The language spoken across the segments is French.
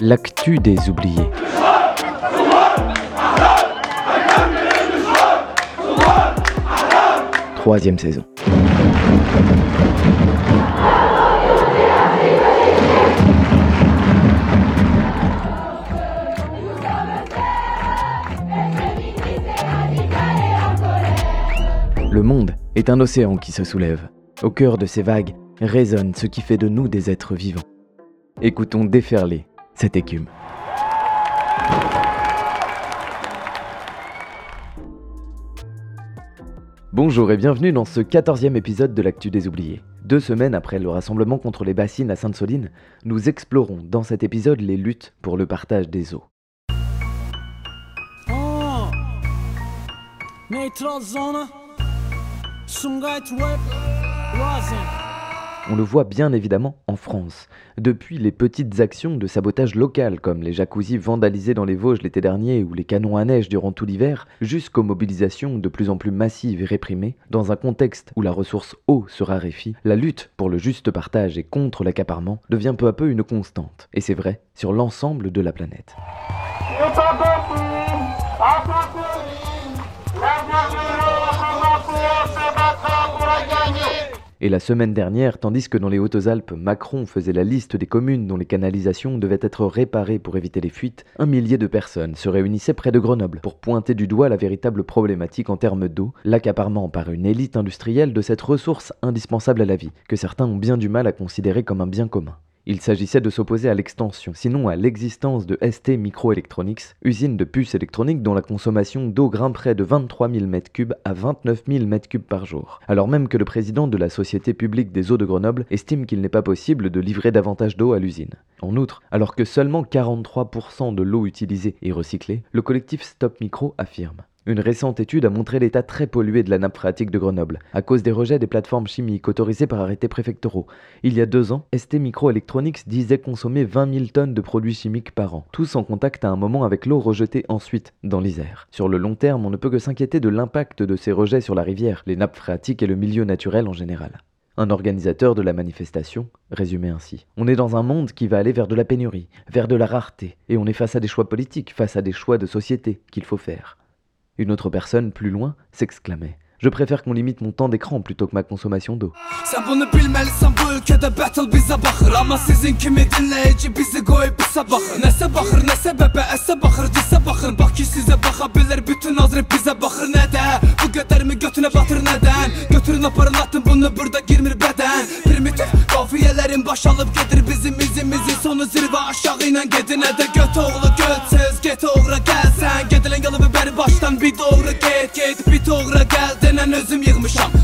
L'actu des oubliés. Troisième saison. Monde est un océan qui se soulève. Au cœur de ces vagues résonne ce qui fait de nous des êtres vivants. Écoutons déferler cette écume. Bonjour et bienvenue dans ce quatorzième épisode de l'Actu des Oubliés. Deux semaines après le rassemblement contre les bassines à Sainte-Soline, nous explorons dans cet épisode les luttes pour le partage des eaux. Ah. On le voit bien évidemment en France. Depuis les petites actions de sabotage local, comme les jacuzzis vandalisés dans les Vosges l'été dernier ou les canons à neige durant tout l'hiver, jusqu'aux mobilisations de plus en plus massives et réprimées, dans un contexte où la ressource eau se raréfie, la lutte pour le juste partage et contre l'accaparement devient peu à peu une constante. Et c'est vrai sur l'ensemble de la planète. Et la semaine dernière, tandis que dans les Hautes-Alpes, Macron faisait la liste des communes dont les canalisations devaient être réparées pour éviter les fuites, un millier de personnes se réunissaient près de Grenoble pour pointer du doigt la véritable problématique en termes d'eau, l'accaparement par une élite industrielle de cette ressource indispensable à la vie, que certains ont bien du mal à considérer comme un bien commun. Il s'agissait de s'opposer à l'extension, sinon à l'existence de ST Microelectronics, usine de puces électroniques dont la consommation d'eau grimperait de 23 000 m3 à 29 000 m3 par jour. Alors même que le président de la Société publique des eaux de Grenoble estime qu'il n'est pas possible de livrer davantage d'eau à l'usine. En outre, alors que seulement 43% de l'eau utilisée est recyclée, le collectif Stop Micro affirme une récente étude a montré l'état très pollué de la nappe phréatique de Grenoble, à cause des rejets des plateformes chimiques autorisées par arrêtés préfectoraux. Il y a deux ans, ST Microelectronics disait consommer 20 000 tonnes de produits chimiques par an, tous en contact à un moment avec l'eau rejetée ensuite dans l'Isère. Sur le long terme, on ne peut que s'inquiéter de l'impact de ces rejets sur la rivière, les nappes phréatiques et le milieu naturel en général. Un organisateur de la manifestation résumait ainsi. On est dans un monde qui va aller vers de la pénurie, vers de la rareté, et on est face à des choix politiques, face à des choix de société qu'il faut faire. Une autre personne, plus loin, s'exclamait. Je préfère qu'on limite mon temps d'écran plutôt que ma consommation d'eau. Xafiyələrin baş alıb gedir bizim izimizi. Sonu zirvə aşağı ilə gedinə də göt oğlu götsüz. Get oğra gəl sən gedilən yolu bir bəri başdan bir doğru get. Get bir doğru gəl denən özüm yığmışam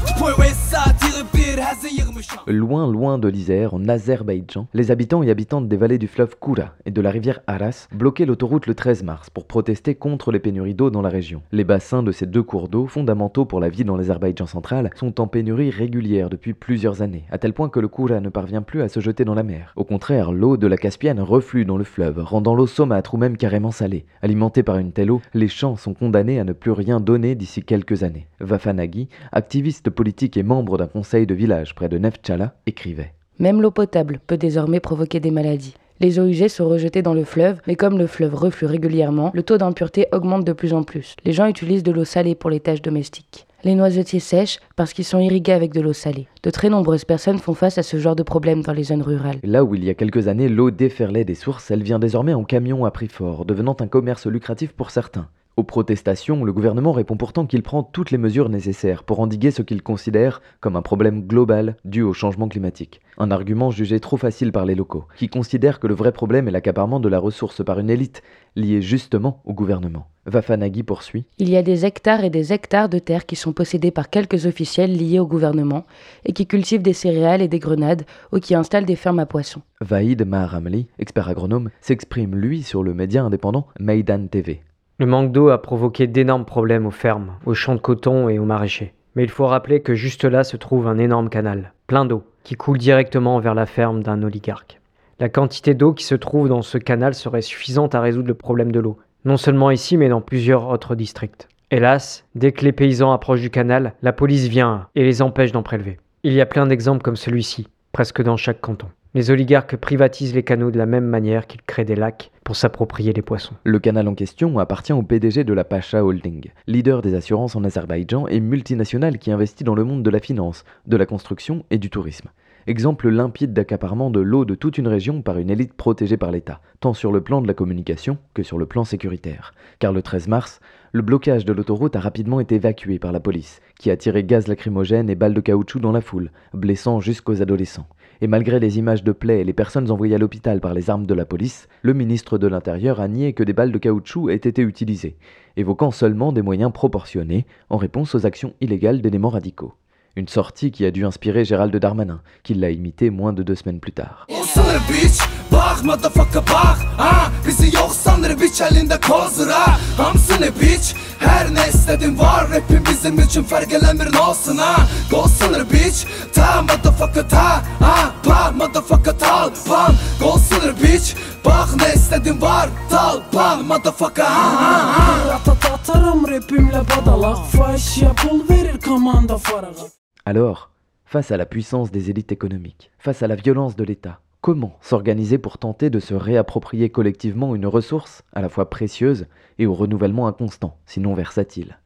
Loin, loin de l'Isère, en Azerbaïdjan, les habitants et habitantes des vallées du fleuve Koura et de la rivière Aras bloquaient l'autoroute le 13 mars pour protester contre les pénuries d'eau dans la région. Les bassins de ces deux cours d'eau, fondamentaux pour la vie dans l'Azerbaïdjan central, sont en pénurie régulière depuis plusieurs années, à tel point que le Koura ne parvient plus à se jeter dans la mer. Au contraire, l'eau de la Caspienne reflue dans le fleuve, rendant l'eau saumâtre ou même carrément salée. Alimentée par une telle eau, les champs sont condamnés à ne plus rien donner d'ici quelques années. Vafanagi, activiste politique et membre d'un conseil de village près de Neftchala, écrivait. Même l'eau potable peut désormais provoquer des maladies. Les eaux usées sont rejetées dans le fleuve, mais comme le fleuve reflue régulièrement, le taux d'impureté augmente de plus en plus. Les gens utilisent de l'eau salée pour les tâches domestiques. Les noisetiers sèchent parce qu'ils sont irrigués avec de l'eau salée. De très nombreuses personnes font face à ce genre de problème dans les zones rurales. Là où il y a quelques années l'eau déferlait des sources, elle vient désormais en camion à prix fort, devenant un commerce lucratif pour certains. Aux protestations, le gouvernement répond pourtant qu'il prend toutes les mesures nécessaires pour endiguer ce qu'il considère comme un problème global dû au changement climatique. Un argument jugé trop facile par les locaux, qui considèrent que le vrai problème est l'accaparement de la ressource par une élite liée justement au gouvernement. Vafanagi poursuit. Il y a des hectares et des hectares de terres qui sont possédés par quelques officiels liés au gouvernement et qui cultivent des céréales et des grenades ou qui installent des fermes à poissons. Vaïd Maharamli, expert agronome, s'exprime lui sur le média indépendant Maidan TV. Le manque d'eau a provoqué d'énormes problèmes aux fermes, aux champs de coton et aux maraîchers. Mais il faut rappeler que juste là se trouve un énorme canal, plein d'eau, qui coule directement vers la ferme d'un oligarque. La quantité d'eau qui se trouve dans ce canal serait suffisante à résoudre le problème de l'eau, non seulement ici mais dans plusieurs autres districts. Hélas, dès que les paysans approchent du canal, la police vient et les empêche d'en prélever. Il y a plein d'exemples comme celui-ci, presque dans chaque canton. Les oligarques privatisent les canaux de la même manière qu'ils créent des lacs pour s'approprier les poissons. Le canal en question appartient au PDG de la Pacha Holding, leader des assurances en Azerbaïdjan et multinationale qui investit dans le monde de la finance, de la construction et du tourisme. Exemple limpide d'accaparement de l'eau de toute une région par une élite protégée par l'État, tant sur le plan de la communication que sur le plan sécuritaire. Car le 13 mars, le blocage de l'autoroute a rapidement été évacué par la police, qui a tiré gaz lacrymogène et balles de caoutchouc dans la foule, blessant jusqu'aux adolescents. Et malgré les images de plaies et les personnes envoyées à l'hôpital par les armes de la police, le ministre de l'Intérieur a nié que des balles de caoutchouc aient été utilisées, évoquant seulement des moyens proportionnés en réponse aux actions illégales d'éléments radicaux. Une sortie qui a dû inspirer Gérald Darmanin, qui l'a imité moins de deux semaines plus tard. Alors, face à la puissance des élites économiques, face à la violence de l'État, comment s'organiser pour tenter de se réapproprier collectivement une ressource à la fois précieuse et au renouvellement inconstant, sinon versatile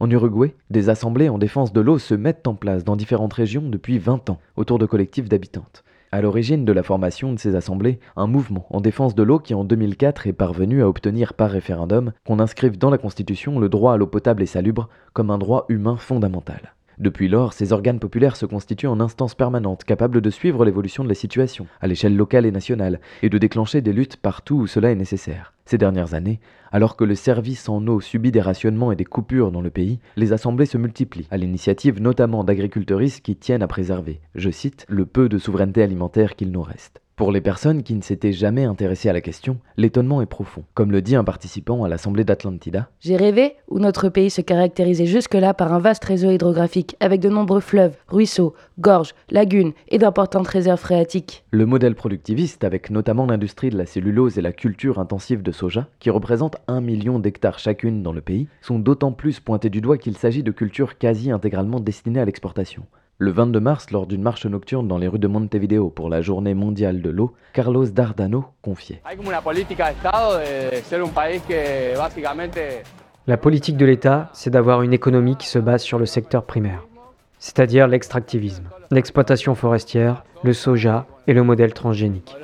En Uruguay, des assemblées en défense de l'eau se mettent en place dans différentes régions depuis 20 ans, autour de collectifs d'habitantes. À l'origine de la formation de ces assemblées, un mouvement en défense de l'eau qui en 2004 est parvenu à obtenir par référendum qu'on inscrive dans la Constitution le droit à l'eau potable et salubre comme un droit humain fondamental. Depuis lors, ces organes populaires se constituent en instances permanentes capables de suivre l'évolution de la situation, à l'échelle locale et nationale, et de déclencher des luttes partout où cela est nécessaire. Ces dernières années, alors que le service en eau subit des rationnements et des coupures dans le pays, les assemblées se multiplient, à l'initiative notamment d'agriculteuristes qui tiennent à préserver, je cite, le peu de souveraineté alimentaire qu'il nous reste. Pour les personnes qui ne s'étaient jamais intéressées à la question, l'étonnement est profond. Comme le dit un participant à l'Assemblée d'Atlantida, J'ai rêvé où notre pays se caractérisait jusque-là par un vaste réseau hydrographique avec de nombreux fleuves, ruisseaux, gorges, lagunes et d'importantes réserves phréatiques. Le modèle productiviste, avec notamment l'industrie de la cellulose et la culture intensive de soja, qui représentent un million d'hectares chacune dans le pays, sont d'autant plus pointés du doigt qu'il s'agit de cultures quasi intégralement destinées à l'exportation. Le 22 mars, lors d'une marche nocturne dans les rues de Montevideo pour la journée mondiale de l'eau, Carlos Dardano confiait. La politique de l'État, c'est d'avoir une économie qui se base sur le secteur primaire, c'est-à-dire l'extractivisme, l'exploitation forestière, le soja et le modèle transgénique.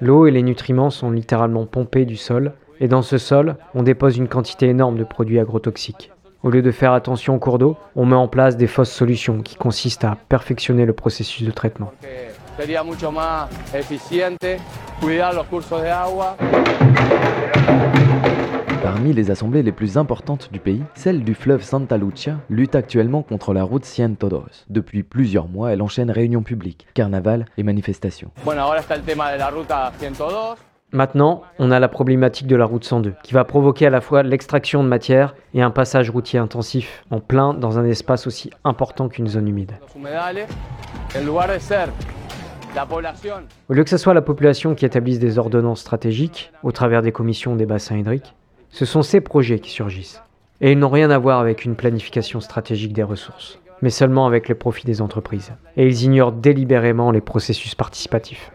L'eau et les nutriments sont littéralement pompés du sol et dans ce sol, on dépose une quantité énorme de produits agrotoxiques. Au lieu de faire attention au cours d'eau, on met en place des fausses solutions qui consistent à perfectionner le processus de traitement. Parmi les assemblées les plus importantes du pays, celle du fleuve Santa Lucia lutte actuellement contre la route Cientodos. Depuis plusieurs mois, elle enchaîne réunions publiques, carnaval et manifestations. Maintenant, on a la problématique de la route 102, qui va provoquer à la fois l'extraction de matière et un passage routier intensif, en plein dans un espace aussi important qu'une zone humide. Au lieu que ce soit la population qui établisse des ordonnances stratégiques, au travers des commissions des bassins hydriques, ce sont ces projets qui surgissent. Et ils n'ont rien à voir avec une planification stratégique des ressources, mais seulement avec les profits des entreprises. Et ils ignorent délibérément les processus participatifs.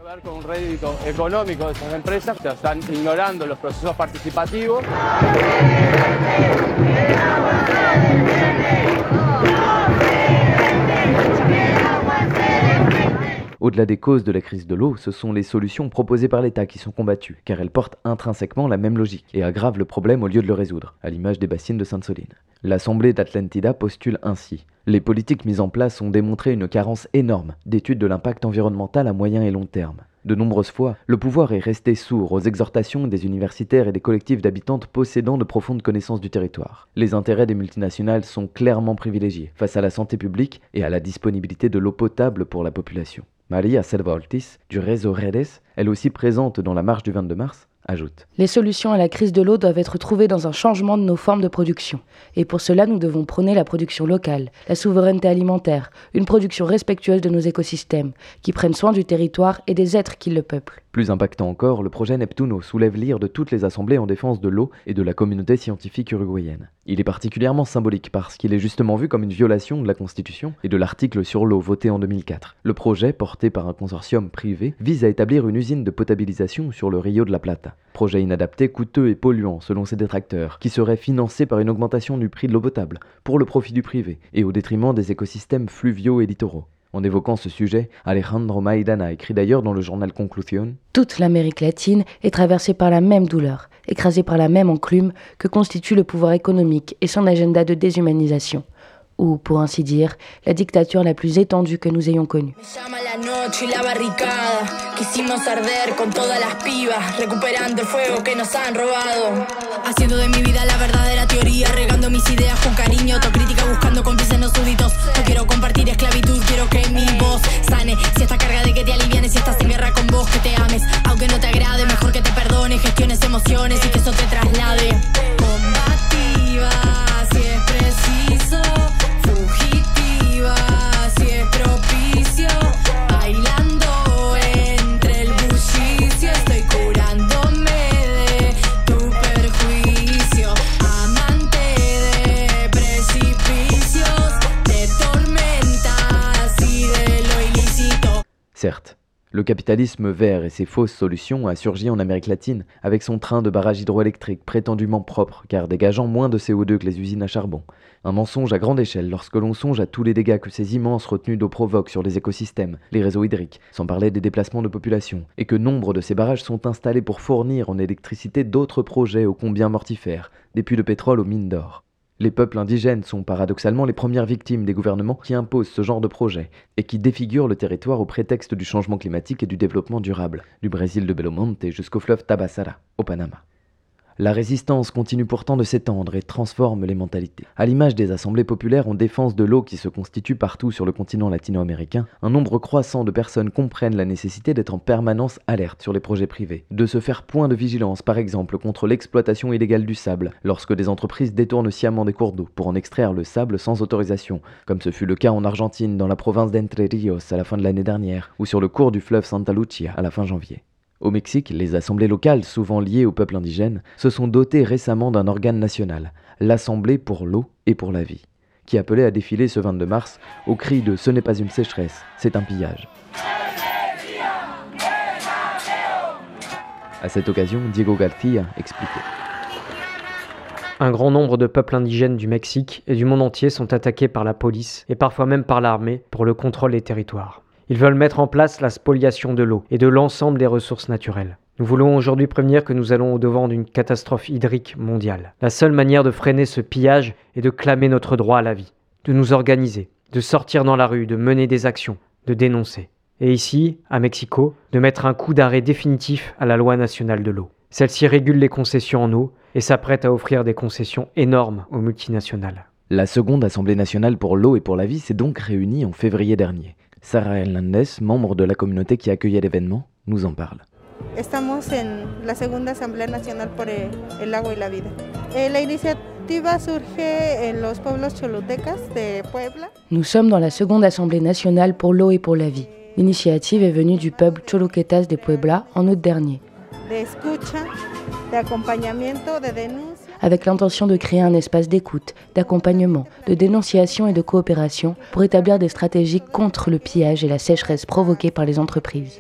Au-delà des causes de la crise de l'eau, ce sont les solutions proposées par l'État qui sont combattues, car elles portent intrinsèquement la même logique et aggravent le problème au lieu de le résoudre, à l'image des bassines de Sainte-Soline. L'Assemblée d'Atlantida postule ainsi. Les politiques mises en place ont démontré une carence énorme d'études de l'impact environnemental à moyen et long terme. De nombreuses fois, le pouvoir est resté sourd aux exhortations des universitaires et des collectifs d'habitantes possédant de profondes connaissances du territoire. Les intérêts des multinationales sont clairement privilégiés face à la santé publique et à la disponibilité de l'eau potable pour la population. Maria Selva Ortiz, du réseau Redes, elle aussi présente dans la marche du 22 mars, ajoute Les solutions à la crise de l'eau doivent être trouvées dans un changement de nos formes de production. Et pour cela, nous devons prôner la production locale, la souveraineté alimentaire, une production respectueuse de nos écosystèmes, qui prenne soin du territoire et des êtres qui le peuplent. Plus impactant encore, le projet Neptuno soulève l'ire de toutes les assemblées en défense de l'eau et de la communauté scientifique uruguayenne. Il est particulièrement symbolique parce qu'il est justement vu comme une violation de la Constitution et de l'article sur l'eau voté en 2004. Le projet, porté par un consortium privé, vise à établir une usine de potabilisation sur le Rio de la Plata. Projet inadapté, coûteux et polluant selon ses détracteurs, qui serait financé par une augmentation du prix de l'eau potable, pour le profit du privé et au détriment des écosystèmes fluviaux et littoraux. En évoquant ce sujet, Alejandro Maidana écrit d'ailleurs dans le journal Conclusion Toute l'Amérique latine est traversée par la même douleur, écrasée par la même enclume que constitue le pouvoir économique et son agenda de déshumanisation ou, pour ainsi dire, la dictature la plus étendue que nous ayons connue. Haciendo de mi vida la verdadera teoría, regando mis ideas con cariño, autocrítica buscando cómplices no súbditos. No quiero compartir esclavitud, quiero que mi voz sane. Si está carga de que te alivianes, si estás en guerra con vos, que te ames. Aunque no te agrade, mejor que te perdones, gestiones emociones y que eso te traslade. Combativa, le capitalisme vert et ses fausses solutions a surgi en Amérique latine avec son train de barrages hydroélectriques prétendument propre car dégageant moins de CO2 que les usines à charbon. Un mensonge à grande échelle lorsque l'on songe à tous les dégâts que ces immenses retenues d'eau provoquent sur les écosystèmes, les réseaux hydriques, sans parler des déplacements de population, et que nombre de ces barrages sont installés pour fournir en électricité d'autres projets ô combien mortifères, des puits de pétrole aux mines d'or. Les peuples indigènes sont paradoxalement les premières victimes des gouvernements qui imposent ce genre de projet et qui défigurent le territoire au prétexte du changement climatique et du développement durable, du Brésil de Belo Monte jusqu'au fleuve Tabassara, au Panama. La résistance continue pourtant de s'étendre et transforme les mentalités. À l'image des assemblées populaires en défense de l'eau qui se constituent partout sur le continent latino-américain, un nombre croissant de personnes comprennent la nécessité d'être en permanence alerte sur les projets privés, de se faire point de vigilance par exemple contre l'exploitation illégale du sable, lorsque des entreprises détournent sciemment des cours d'eau pour en extraire le sable sans autorisation, comme ce fut le cas en Argentine dans la province d'Entre Rios à la fin de l'année dernière, ou sur le cours du fleuve Santa Lucia à la fin janvier. Au Mexique, les assemblées locales, souvent liées au peuple indigène, se sont dotées récemment d'un organe national, l'Assemblée pour l'eau et pour la vie, qui appelait à défiler ce 22 mars au cri de Ce n'est pas une sécheresse, c'est un pillage. À cette occasion, Diego García expliquait. Un grand nombre de peuples indigènes du Mexique et du monde entier sont attaqués par la police et parfois même par l'armée pour le contrôle des territoires. Ils veulent mettre en place la spoliation de l'eau et de l'ensemble des ressources naturelles. Nous voulons aujourd'hui prévenir que nous allons au-devant d'une catastrophe hydrique mondiale. La seule manière de freiner ce pillage est de clamer notre droit à la vie, de nous organiser, de sortir dans la rue, de mener des actions, de dénoncer. Et ici, à Mexico, de mettre un coup d'arrêt définitif à la loi nationale de l'eau. Celle-ci régule les concessions en eau et s'apprête à offrir des concessions énormes aux multinationales. La seconde Assemblée nationale pour l'eau et pour la vie s'est donc réunie en février dernier. Sarah Hernandez, membre de la communauté qui accueillait l'événement, nous en parle. Estamos en la segunda Asamblea Nacional por el, el agua y la vida. Eh, la iniciativa surge en los pueblos cholutecas de Puebla. Nous sommes dans la seconde Assemblée nationale pour l'eau et pour la vie. L'initiative est venue du peuple Choluquetas de Puebla en août dernier, de escucha, de acompañamiento, de denuncia. Avec l'intention de créer un espace d'écoute, d'accompagnement, de dénonciation et de coopération pour établir des stratégies contre le pillage et la sécheresse provoquées par les entreprises.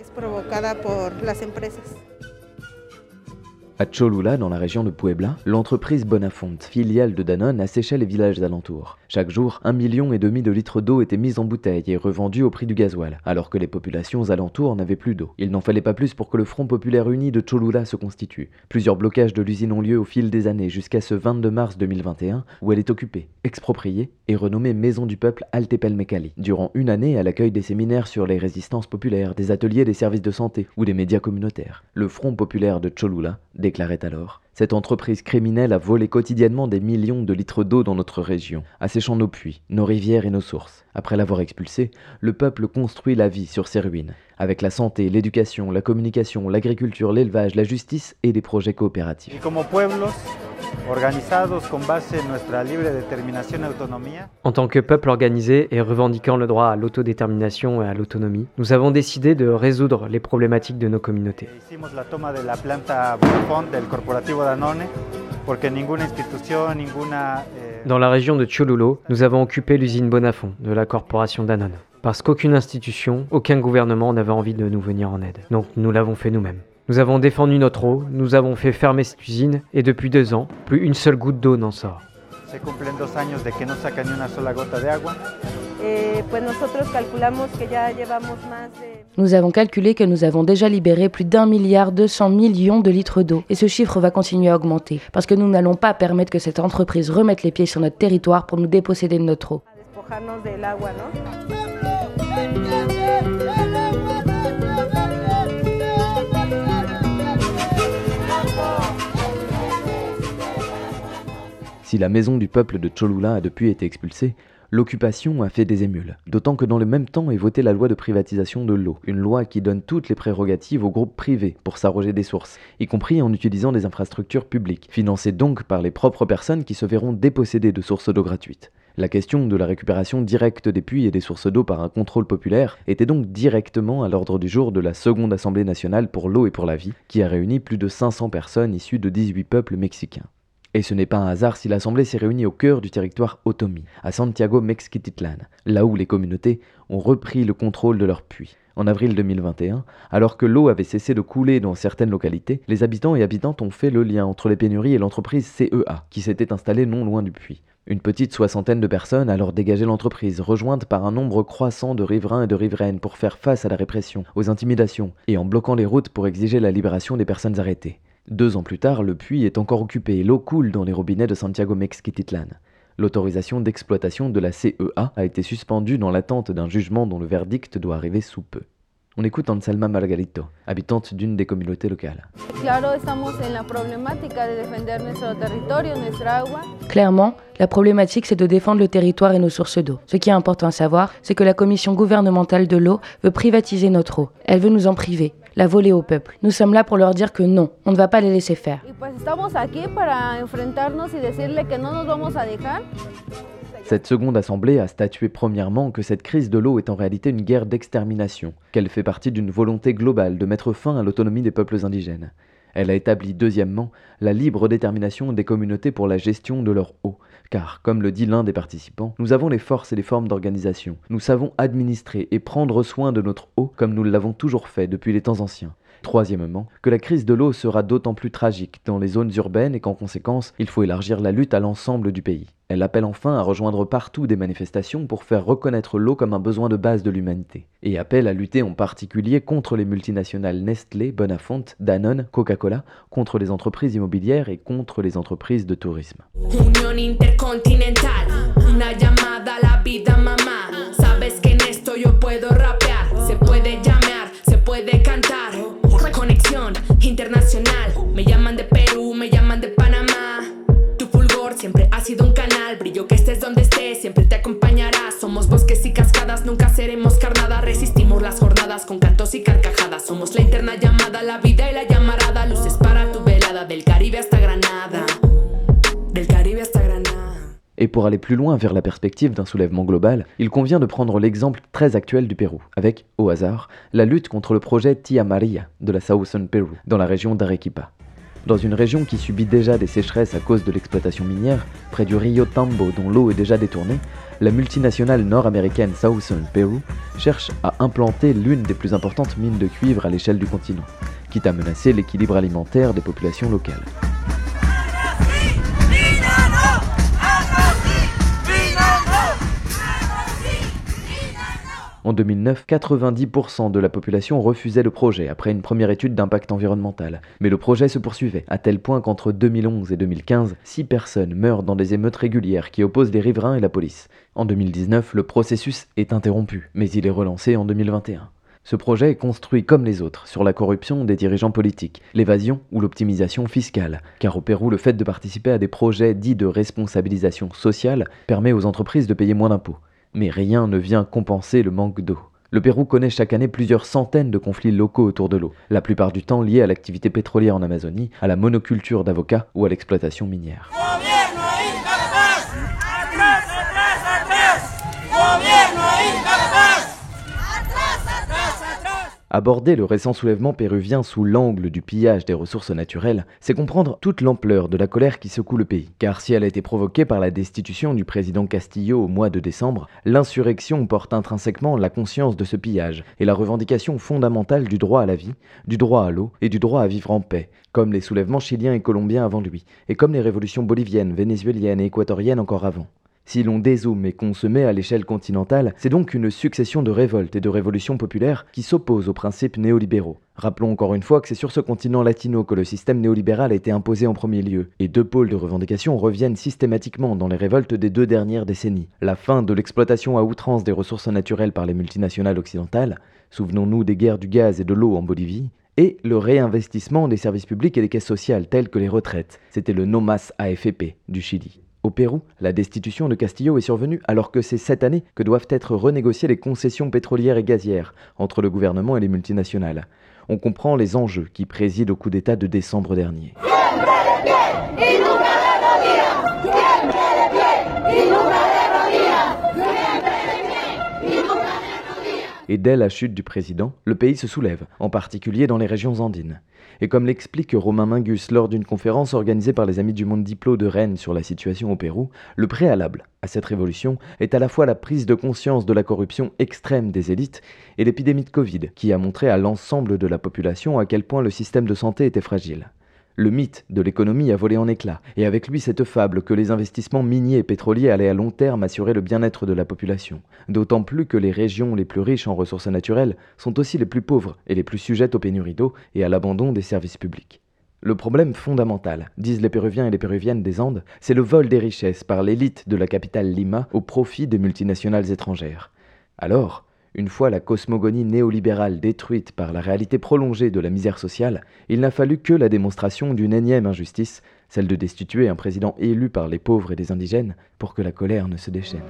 À Cholula, dans la région de Puebla, l'entreprise Bonafonte, filiale de Danone, asséchait les villages alentours. Chaque jour, un million et demi de litres d'eau étaient mis en bouteilles et revendus au prix du gasoil, alors que les populations alentours n'avaient plus d'eau. Il n'en fallait pas plus pour que le Front populaire uni de Cholula se constitue. Plusieurs blocages de l'usine ont lieu au fil des années jusqu'à ce 22 mars 2021, où elle est occupée, expropriée et renommée Maison du Peuple Altepelmecali. Durant une année, elle accueille des séminaires sur les résistances populaires, des ateliers des services de santé ou des médias communautaires. Le Front populaire de Cholula déclarait alors Cette entreprise criminelle a volé quotidiennement des millions de litres d'eau dans notre région, asséchant nos puits, nos rivières et nos sources. Après l'avoir expulsé, le peuple construit la vie sur ses ruines, avec la santé, l'éducation, la communication, l'agriculture, l'élevage, la justice et des projets coopératifs. En tant que peuple organisé et revendiquant le droit à l'autodétermination et à l'autonomie, nous avons décidé de résoudre les problématiques de nos communautés. Dans la région de Cholulo, nous avons occupé l'usine Bonafont de la corporation Danone. Parce qu'aucune institution, aucun gouvernement n'avait envie de nous venir en aide. Donc nous l'avons fait nous-mêmes. Nous avons défendu notre eau, nous avons fait fermer cette usine et depuis deux ans, plus une seule goutte d'eau n'en sort. Nous avons calculé que nous avons déjà libéré plus d'un milliard deux cents millions de litres d'eau et ce chiffre va continuer à augmenter parce que nous n'allons pas permettre que cette entreprise remette les pieds sur notre territoire pour nous déposséder de notre eau. Si la maison du peuple de Cholula a depuis été expulsée, l'occupation a fait des émules. D'autant que dans le même temps est votée la loi de privatisation de l'eau, une loi qui donne toutes les prérogatives aux groupes privés pour s'arroger des sources, y compris en utilisant des infrastructures publiques, financées donc par les propres personnes qui se verront dépossédées de sources d'eau gratuites. La question de la récupération directe des puits et des sources d'eau par un contrôle populaire était donc directement à l'ordre du jour de la seconde Assemblée nationale pour l'eau et pour la vie, qui a réuni plus de 500 personnes issues de 18 peuples mexicains. Et ce n'est pas un hasard si l'Assemblée s'est réunie au cœur du territoire Otomi, à Santiago Mexquititlan, là où les communautés ont repris le contrôle de leurs puits. En avril 2021, alors que l'eau avait cessé de couler dans certaines localités, les habitants et habitantes ont fait le lien entre les pénuries et l'entreprise CEA, qui s'était installée non loin du puits. Une petite soixantaine de personnes a alors dégagé l'entreprise, rejointe par un nombre croissant de riverains et de riveraines pour faire face à la répression, aux intimidations, et en bloquant les routes pour exiger la libération des personnes arrêtées. Deux ans plus tard, le puits est encore occupé et l'eau coule dans les robinets de Santiago Mexquititlan. L'autorisation d'exploitation de la CEA a été suspendue dans l'attente d'un jugement dont le verdict doit arriver sous peu. On écoute Anselma Margarito, habitante d'une des communautés locales. Clairement, la problématique c'est de défendre le territoire et nos sources d'eau. Ce qui est important à savoir, c'est que la commission gouvernementale de l'eau veut privatiser notre eau. Elle veut nous en priver la voler au peuple. Nous sommes là pour leur dire que non, on ne va pas les laisser faire. Cette seconde assemblée a statué premièrement que cette crise de l'eau est en réalité une guerre d'extermination, qu'elle fait partie d'une volonté globale de mettre fin à l'autonomie des peuples indigènes. Elle a établi deuxièmement la libre détermination des communautés pour la gestion de leur eau, car, comme le dit l'un des participants, nous avons les forces et les formes d'organisation, nous savons administrer et prendre soin de notre eau comme nous l'avons toujours fait depuis les temps anciens. Troisièmement, que la crise de l'eau sera d'autant plus tragique dans les zones urbaines et qu'en conséquence, il faut élargir la lutte à l'ensemble du pays. Elle appelle enfin à rejoindre partout des manifestations pour faire reconnaître l'eau comme un besoin de base de l'humanité, et appelle à lutter en particulier contre les multinationales Nestlé, Bonafont, Danone, Coca-Cola, contre les entreprises immobilières et contre les entreprises de tourisme. Pour aller plus loin vers la perspective d'un soulèvement global, il convient de prendre l'exemple très actuel du Pérou, avec, au hasard, la lutte contre le projet Tia Maria de la Southern Peru, dans la région d'Arequipa. Dans une région qui subit déjà des sécheresses à cause de l'exploitation minière, près du Rio Tambo dont l'eau est déjà détournée, la multinationale nord-américaine Southern Peru cherche à implanter l'une des plus importantes mines de cuivre à l'échelle du continent, quitte à menacer l'équilibre alimentaire des populations locales. En 2009, 90% de la population refusait le projet après une première étude d'impact environnemental. Mais le projet se poursuivait, à tel point qu'entre 2011 et 2015, 6 personnes meurent dans des émeutes régulières qui opposent les riverains et la police. En 2019, le processus est interrompu, mais il est relancé en 2021. Ce projet est construit comme les autres, sur la corruption des dirigeants politiques, l'évasion ou l'optimisation fiscale, car au Pérou, le fait de participer à des projets dits de responsabilisation sociale permet aux entreprises de payer moins d'impôts mais rien ne vient compenser le manque d'eau. Le Pérou connaît chaque année plusieurs centaines de conflits locaux autour de l'eau, la plupart du temps liés à l'activité pétrolière en Amazonie, à la monoculture d'avocats ou à l'exploitation minière. Aborder le récent soulèvement péruvien sous l'angle du pillage des ressources naturelles, c'est comprendre toute l'ampleur de la colère qui secoue le pays. Car si elle a été provoquée par la destitution du président Castillo au mois de décembre, l'insurrection porte intrinsèquement la conscience de ce pillage et la revendication fondamentale du droit à la vie, du droit à l'eau et du droit à vivre en paix, comme les soulèvements chiliens et colombiens avant lui, et comme les révolutions boliviennes, vénézuéliennes et équatoriennes encore avant. Si l'on dézoome et qu'on se met à l'échelle continentale, c'est donc une succession de révoltes et de révolutions populaires qui s'opposent aux principes néolibéraux. Rappelons encore une fois que c'est sur ce continent latino que le système néolibéral a été imposé en premier lieu, et deux pôles de revendication reviennent systématiquement dans les révoltes des deux dernières décennies. La fin de l'exploitation à outrance des ressources naturelles par les multinationales occidentales, souvenons-nous des guerres du gaz et de l'eau en Bolivie, et le réinvestissement des services publics et des caisses sociales telles que les retraites. C'était le NOMAS AFP du Chili. Au Pérou, la destitution de Castillo est survenue alors que c'est cette année que doivent être renégociées les concessions pétrolières et gazières entre le gouvernement et les multinationales. On comprend les enjeux qui président au coup d'État de décembre dernier. Et dès la chute du président, le pays se soulève, en particulier dans les régions andines. Et comme l'explique Romain Mingus lors d'une conférence organisée par les Amis du Monde Diplo de Rennes sur la situation au Pérou, le préalable à cette révolution est à la fois la prise de conscience de la corruption extrême des élites et l'épidémie de Covid, qui a montré à l'ensemble de la population à quel point le système de santé était fragile. Le mythe de l'économie a volé en éclats, et avec lui cette fable que les investissements miniers et pétroliers allaient à long terme assurer le bien-être de la population. D'autant plus que les régions les plus riches en ressources naturelles sont aussi les plus pauvres et les plus sujettes aux pénuries d'eau et à l'abandon des services publics. Le problème fondamental, disent les Péruviens et les Péruviennes des Andes, c'est le vol des richesses par l'élite de la capitale Lima au profit des multinationales étrangères. Alors, une fois la cosmogonie néolibérale détruite par la réalité prolongée de la misère sociale, il n'a fallu que la démonstration d'une énième injustice, celle de destituer un président élu par les pauvres et les indigènes, pour que la colère ne se déchaîne.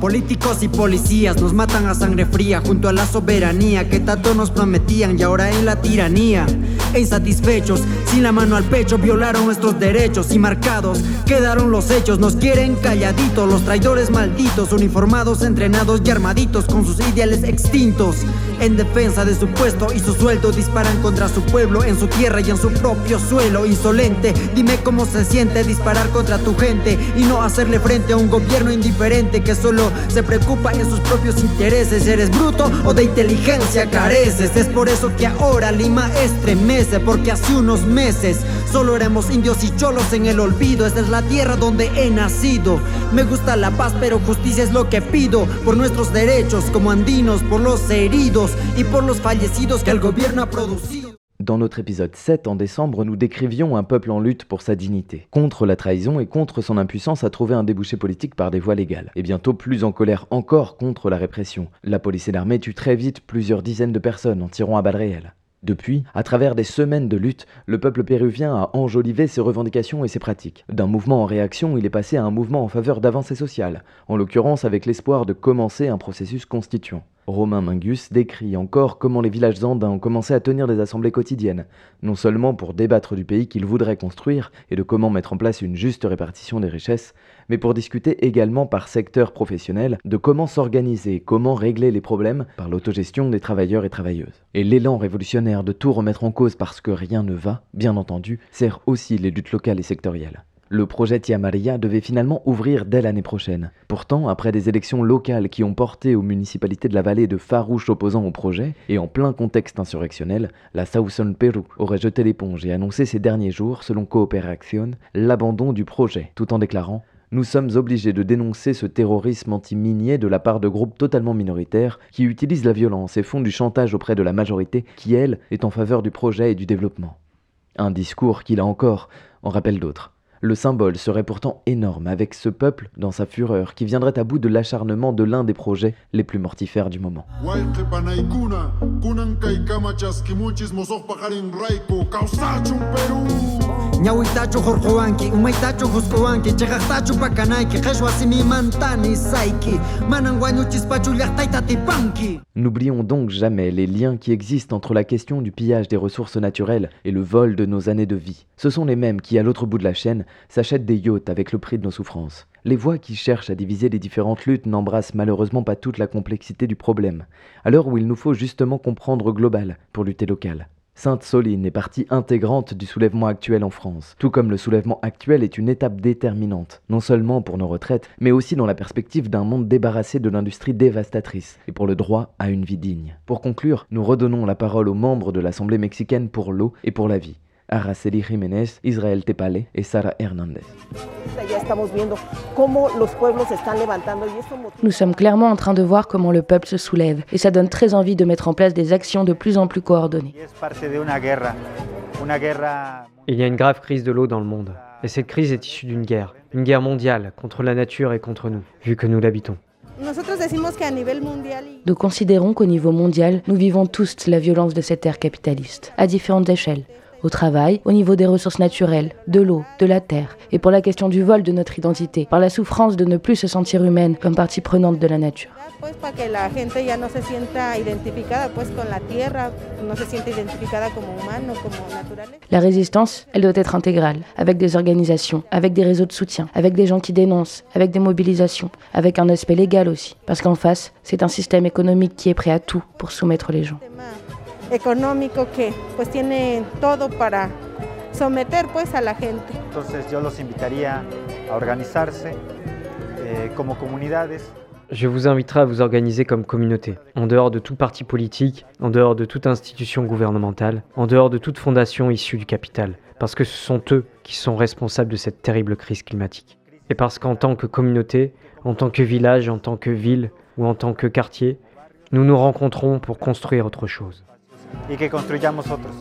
Políticos y policías nos matan a sangre fría junto a la soberanía que tanto nos prometían y ahora en la tiranía. E insatisfechos, sin la mano al pecho, violaron nuestros derechos y marcados quedaron los hechos. Nos quieren calladitos, los traidores malditos, uniformados, entrenados y armaditos con sus ideales extintos. En defensa de su puesto y su sueldo, disparan contra su pueblo, en su tierra y en su propio suelo. Insolente, dime cómo se siente disparar contra tu gente y no hacerle frente a un gobierno indiferente que solo se preocupa en sus propios intereses. ¿Eres bruto o de inteligencia careces? Es por eso que ahora Lima estremece, porque hace unos meses solo éramos indios y cholos en el olvido. Esta es la tierra donde he nacido. Me gusta la paz, pero justicia es lo que pido por nuestros derechos como andinos, por los heridos y por los fallecidos que el gobierno ha producido. Dans notre épisode 7 en décembre, nous décrivions un peuple en lutte pour sa dignité, contre la trahison et contre son impuissance à trouver un débouché politique par des voies légales, et bientôt plus en colère encore contre la répression. La police et l'armée tuent très vite plusieurs dizaines de personnes en tirant à balles réelles. Depuis, à travers des semaines de lutte, le peuple péruvien a enjolivé ses revendications et ses pratiques. D'un mouvement en réaction, il est passé à un mouvement en faveur d'avancées sociales, en l'occurrence avec l'espoir de commencer un processus constituant. Romain Mingus décrit encore comment les villages andins ont commencé à tenir des assemblées quotidiennes, non seulement pour débattre du pays qu'ils voudraient construire et de comment mettre en place une juste répartition des richesses, mais pour discuter également par secteur professionnel de comment s'organiser, comment régler les problèmes par l'autogestion des travailleurs et travailleuses. Et l'élan révolutionnaire de tout remettre en cause parce que rien ne va, bien entendu, sert aussi les luttes locales et sectorielles. Le projet Tia Maria devait finalement ouvrir dès l'année prochaine. Pourtant, après des élections locales qui ont porté aux municipalités de la vallée de farouches opposants au projet, et en plein contexte insurrectionnel, la Southern Peru aurait jeté l'éponge et annoncé ces derniers jours, selon Cooperación, l'abandon du projet, tout en déclarant nous sommes obligés de dénoncer ce terrorisme anti-minier de la part de groupes totalement minoritaires qui utilisent la violence et font du chantage auprès de la majorité qui, elle, est en faveur du projet et du développement. Un discours qui, là encore, en rappelle d'autres. Le symbole serait pourtant énorme avec ce peuple dans sa fureur qui viendrait à bout de l'acharnement de l'un des projets les plus mortifères du moment. N'oublions donc jamais les liens qui existent entre la question du pillage des ressources naturelles et le vol de nos années de vie. Ce sont les mêmes qui, à l'autre bout de la chaîne, s'achètent des yachts avec le prix de nos souffrances. Les voix qui cherchent à diviser les différentes luttes n'embrassent malheureusement pas toute la complexité du problème, à l'heure où il nous faut justement comprendre global pour lutter local. Sainte-Soline est partie intégrante du soulèvement actuel en France, tout comme le soulèvement actuel est une étape déterminante, non seulement pour nos retraites, mais aussi dans la perspective d'un monde débarrassé de l'industrie dévastatrice, et pour le droit à une vie digne. Pour conclure, nous redonnons la parole aux membres de l'Assemblée mexicaine pour l'eau et pour la vie. Araceli Jiménez, Israël Tepale et Sara Hernández. Nous sommes clairement en train de voir comment le peuple se soulève et ça donne très envie de mettre en place des actions de plus en plus coordonnées. Il y a une grave crise de l'eau dans le monde. Et cette crise est issue d'une guerre. Une guerre mondiale contre la nature et contre nous, vu que nous l'habitons. Nous considérons qu'au niveau mondial, nous vivons tous la violence de cette ère capitaliste, à différentes échelles au travail, au niveau des ressources naturelles, de l'eau, de la terre, et pour la question du vol de notre identité, par la souffrance de ne plus se sentir humaine comme partie prenante de la nature. La résistance, elle doit être intégrale, avec des organisations, avec des réseaux de soutien, avec des gens qui dénoncent, avec des mobilisations, avec un aspect légal aussi, parce qu'en face, c'est un système économique qui est prêt à tout pour soumettre les gens. Económico que pues tiene todo para someter pues a la gente. Entonces yo los invitaría a organizarse eh, como comunidades. Je vous inviterai à vous organiser comme communauté, en dehors de tout parti politique, en dehors de toute institution gouvernementale, en dehors de toute fondation issue du capital, parce que ce sont eux qui sont responsables de cette terrible crise climatique. Et parce qu'en tant que communauté, en tant que village, en tant que ville ou en tant que quartier, nous nous rencontrons pour construire autre chose. Y que construyamos otros.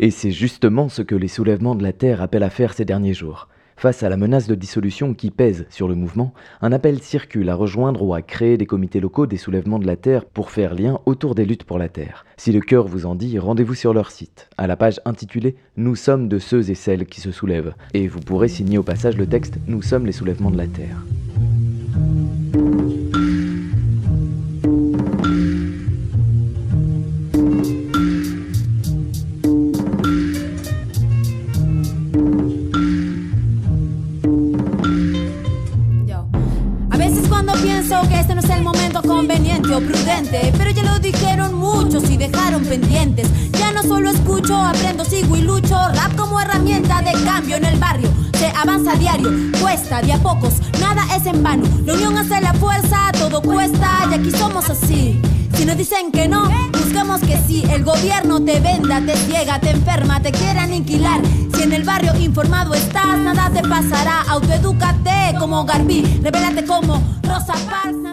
Et c'est justement ce que les soulèvements de la Terre appellent à faire ces derniers jours. Face à la menace de dissolution qui pèse sur le mouvement, un appel circule à rejoindre ou à créer des comités locaux des soulèvements de la Terre pour faire lien autour des luttes pour la Terre. Si le cœur vous en dit, rendez-vous sur leur site, à la page intitulée Nous sommes de ceux et celles qui se soulèvent, et vous pourrez signer au passage le texte Nous sommes les soulèvements de la Terre. Prudente, pero ya lo dijeron muchos y dejaron pendientes. Ya no solo escucho, aprendo, sigo y lucho. Rap como herramienta de cambio en el barrio. Se avanza diario, cuesta de a pocos, nada es en vano. La unión hace la fuerza, todo cuesta y aquí somos así. Si nos dicen que no, buscamos que sí. El gobierno te venda, te ciega, te enferma, te quiere aniquilar. Si en el barrio informado estás, nada te pasará. Autoedúcate como Garbi, revélate como Rosa nos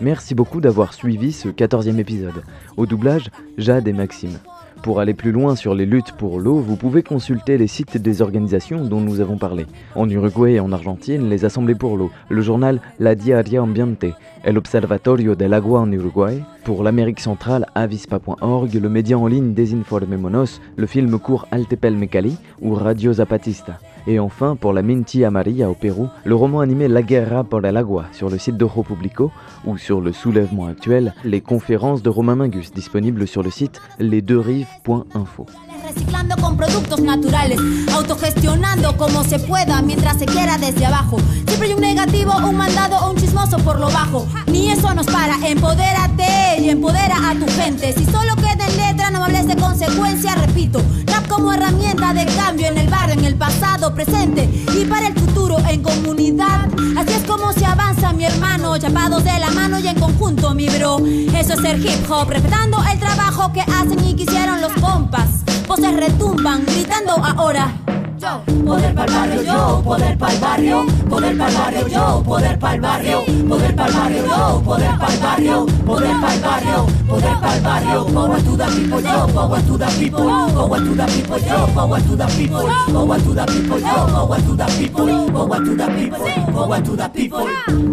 Merci beaucoup d'avoir suivi ce 14e épisode. Au doublage, Jade et Maxime. Pour aller plus loin sur les luttes pour l'eau, vous pouvez consulter les sites des organisations dont nous avons parlé. En Uruguay et en Argentine, les Assemblées pour l'eau, le journal La Diaria Ambiente, El Observatorio del Agua en Uruguay, pour l'Amérique centrale, avispa.org, le média en ligne Desinformémonos, le film court Altepel Mecali ou Radio Zapatista. Et enfin, pour la Minti Amaria au Pérou, le roman animé La Guerra por el Agua sur le site d'Oro Publico ou sur le soulèvement actuel, les conférences de Romain Mingus disponibles sur le site lesdeurives.info. reciclando con productos naturales, autogestionando como se pueda mientras se quiera desde abajo. Siempre hay un negativo, un mandado o un chismoso por lo bajo. Ni eso nos para, empodérate y empodera a tu gente. Si solo queda en letra, no hables de consecuencia, repito. Rap como herramienta de cambio en el barrio, en el pasado, presente y para el futuro en comunidad. Así es como se avanza, mi hermano, chapados de la mano y en conjunto, mi bro. Eso es ser hip hop, respetando el trabajo que hacen y quisieron los compas voces retumban gritando ahora. Yo, poder para barrio, yo, poder para barrio, poder para barrio, yo, poder para barrio, poder para barrio, yo, poder para barrio, poder para barrio, poder para barrio, power to the people, yo, power to the people, power to the people, yo, power to the people, power to the people, yo, power to the people, power to the people, power to the people.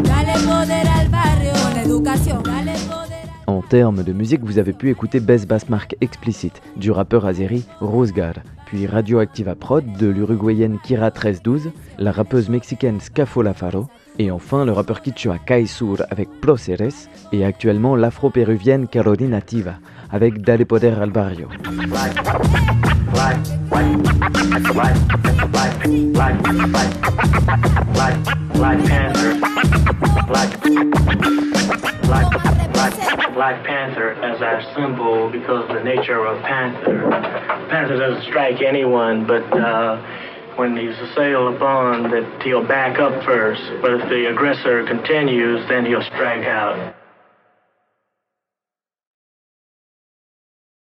Dale poder al barrio, la educación, dale poder. En termes de musique, vous avez pu écouter Best Bass Mark Explicit du rappeur azéri Rosgar, puis Radioactiva Prod de l'uruguayenne Kira 1312, la rappeuse mexicaine Scafola Faro, et enfin le rappeur quichua Kaisur avec Proceres, et actuellement l'afro-péruvienne Carolina Tiva avec Dale Poder al Barrio. Black Panther as our symbol because the nature of Panther. Panther doesn't strike anyone, but uh, when he's assailed upon, that he'll back up first. But if the aggressor continues, then he'll strike out.